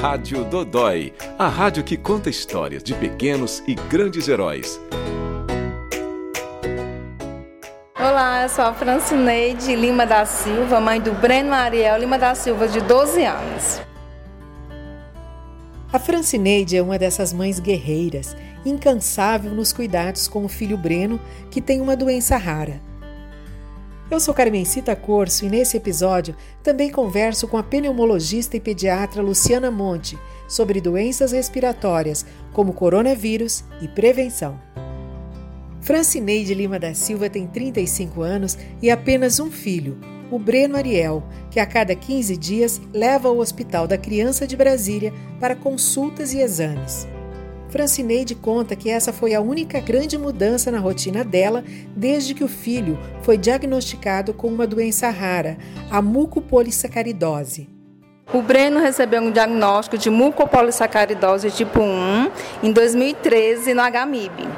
Rádio Dodói, a rádio que conta histórias de pequenos e grandes heróis. Olá, eu sou a Francineide Lima da Silva, mãe do Breno Ariel Lima da Silva, de 12 anos. A Francineide é uma dessas mães guerreiras, incansável nos cuidados com o filho Breno, que tem uma doença rara. Eu sou Carmencita Corso e nesse episódio também converso com a pneumologista e pediatra Luciana Monte sobre doenças respiratórias, como coronavírus e prevenção. Francineide Lima da Silva tem 35 anos e apenas um filho, o Breno Ariel, que a cada 15 dias leva ao Hospital da Criança de Brasília para consultas e exames. Francineide conta que essa foi a única grande mudança na rotina dela desde que o filho foi diagnosticado com uma doença rara, a mucopolissacaridose. O Breno recebeu um diagnóstico de mucopolissacaridose tipo 1 em 2013 no HMIB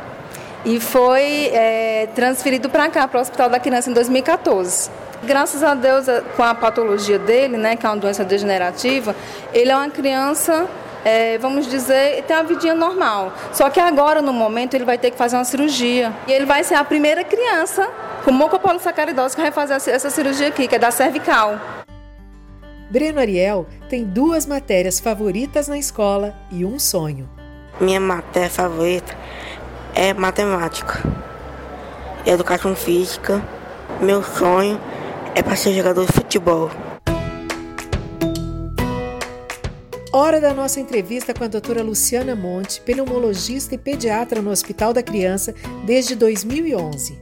e foi é, transferido para cá, para o Hospital da Criança, em 2014. Graças a Deus, com a patologia dele, né, que é uma doença degenerativa, ele é uma criança é, vamos dizer, tem uma vidinha normal. Só que agora, no momento, ele vai ter que fazer uma cirurgia. E ele vai ser a primeira criança com mucopolissacaridose que vai fazer essa cirurgia aqui, que é da cervical. Breno Ariel tem duas matérias favoritas na escola e um sonho. Minha matéria favorita é matemática, educação física. Meu sonho é para ser jogador de futebol. Hora da nossa entrevista com a doutora Luciana Monte, pneumologista e pediatra no Hospital da Criança desde 2011.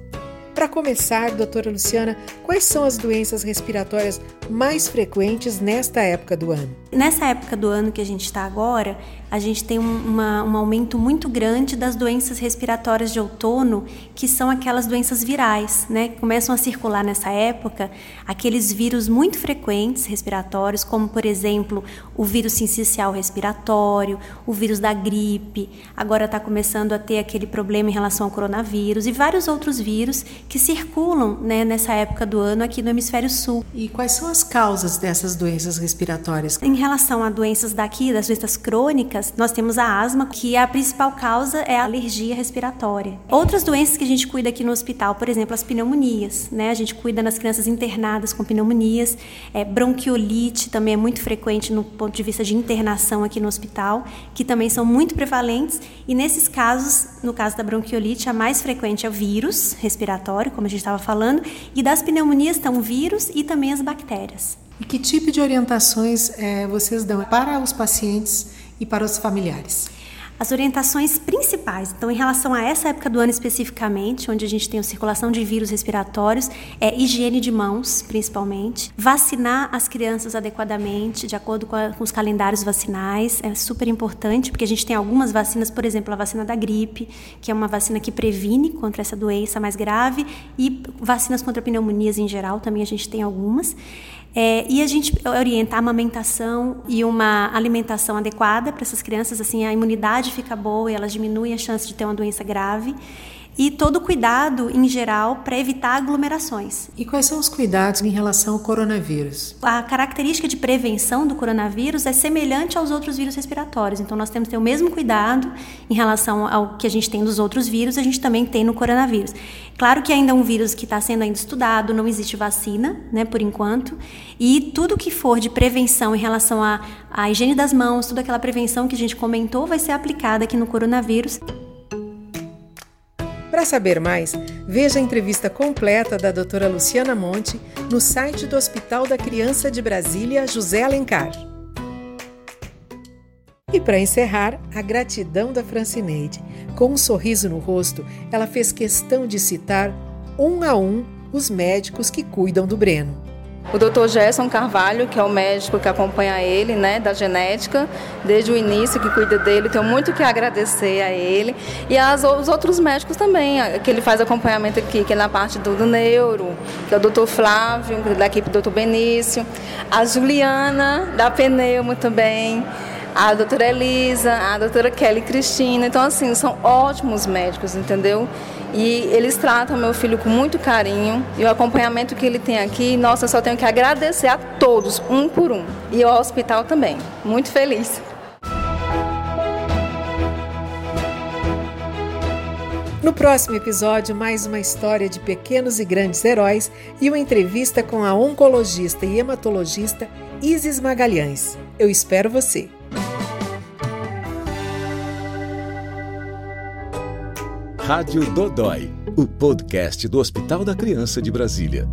Para começar, doutora Luciana, quais são as doenças respiratórias mais frequentes nesta época do ano? Nessa época do ano que a gente está agora, a gente tem uma, um aumento muito grande das doenças respiratórias de outono, que são aquelas doenças virais, né? Começam a circular nessa época aqueles vírus muito frequentes respiratórios, como por exemplo o vírus sincicial respiratório, o vírus da gripe, agora está começando a ter aquele problema em relação ao coronavírus e vários outros vírus que circulam né, nessa época do ano aqui no hemisfério sul. E quais são as causas dessas doenças respiratórias? Em relação a doenças daqui, das doenças crônicas, nós temos a asma, que a principal causa é a alergia respiratória. Outras doenças que a gente cuida aqui no hospital, por exemplo, as pneumonias, né? A gente cuida nas crianças internadas com pneumonias, é, bronquiolite também é muito frequente no ponto de vista de internação aqui no hospital, que também são muito prevalentes. E nesses casos, no caso da bronquiolite, a mais frequente é o vírus respiratório como a gente estava falando, e das pneumonias estão vírus e também as bactérias. E que tipo de orientações é, vocês dão para os pacientes e para os familiares? As orientações principais, então, em relação a essa época do ano especificamente, onde a gente tem a circulação de vírus respiratórios, é higiene de mãos, principalmente, vacinar as crianças adequadamente, de acordo com, a, com os calendários vacinais, é super importante, porque a gente tem algumas vacinas, por exemplo, a vacina da gripe, que é uma vacina que previne contra essa doença mais grave, e vacinas contra pneumonias em geral, também a gente tem algumas. É, e a gente orienta a amamentação e uma alimentação adequada para essas crianças, assim a imunidade fica boa e elas diminuem a chance de ter uma doença grave e todo cuidado em geral para evitar aglomerações. E quais são os cuidados em relação ao coronavírus? A característica de prevenção do coronavírus é semelhante aos outros vírus respiratórios. Então nós temos que ter o mesmo cuidado em relação ao que a gente tem dos outros vírus, a gente também tem no coronavírus. Claro que ainda é um vírus que está sendo ainda estudado, não existe vacina, né, por enquanto. E tudo que for de prevenção em relação à, à higiene das mãos, toda aquela prevenção que a gente comentou, vai ser aplicada aqui no coronavírus. Para saber mais, veja a entrevista completa da doutora Luciana Monte no site do Hospital da Criança de Brasília, José Alencar. E para encerrar, a gratidão da Francineide. Com um sorriso no rosto, ela fez questão de citar um a um os médicos que cuidam do Breno o Dr. Gerson Carvalho, que é o médico que acompanha ele, né, da genética, desde o início, que cuida dele, tenho muito que agradecer a ele. E as, os outros médicos também, que ele faz acompanhamento aqui, que é na parte do, do neuro, que é o Dr. Flávio, da equipe do Dr. Benício, a Juliana, da Pneumo também a doutora Elisa, a doutora Kelly Cristina. Então, assim, são ótimos médicos, entendeu? E eles tratam meu filho com muito carinho. E o acompanhamento que ele tem aqui, nossa, eu só tenho que agradecer a todos, um por um. E ao hospital também. Muito feliz. No próximo episódio, mais uma história de pequenos e grandes heróis e uma entrevista com a oncologista e hematologista Isis Magalhães. Eu espero você! Rádio Dodói, o podcast do Hospital da Criança de Brasília.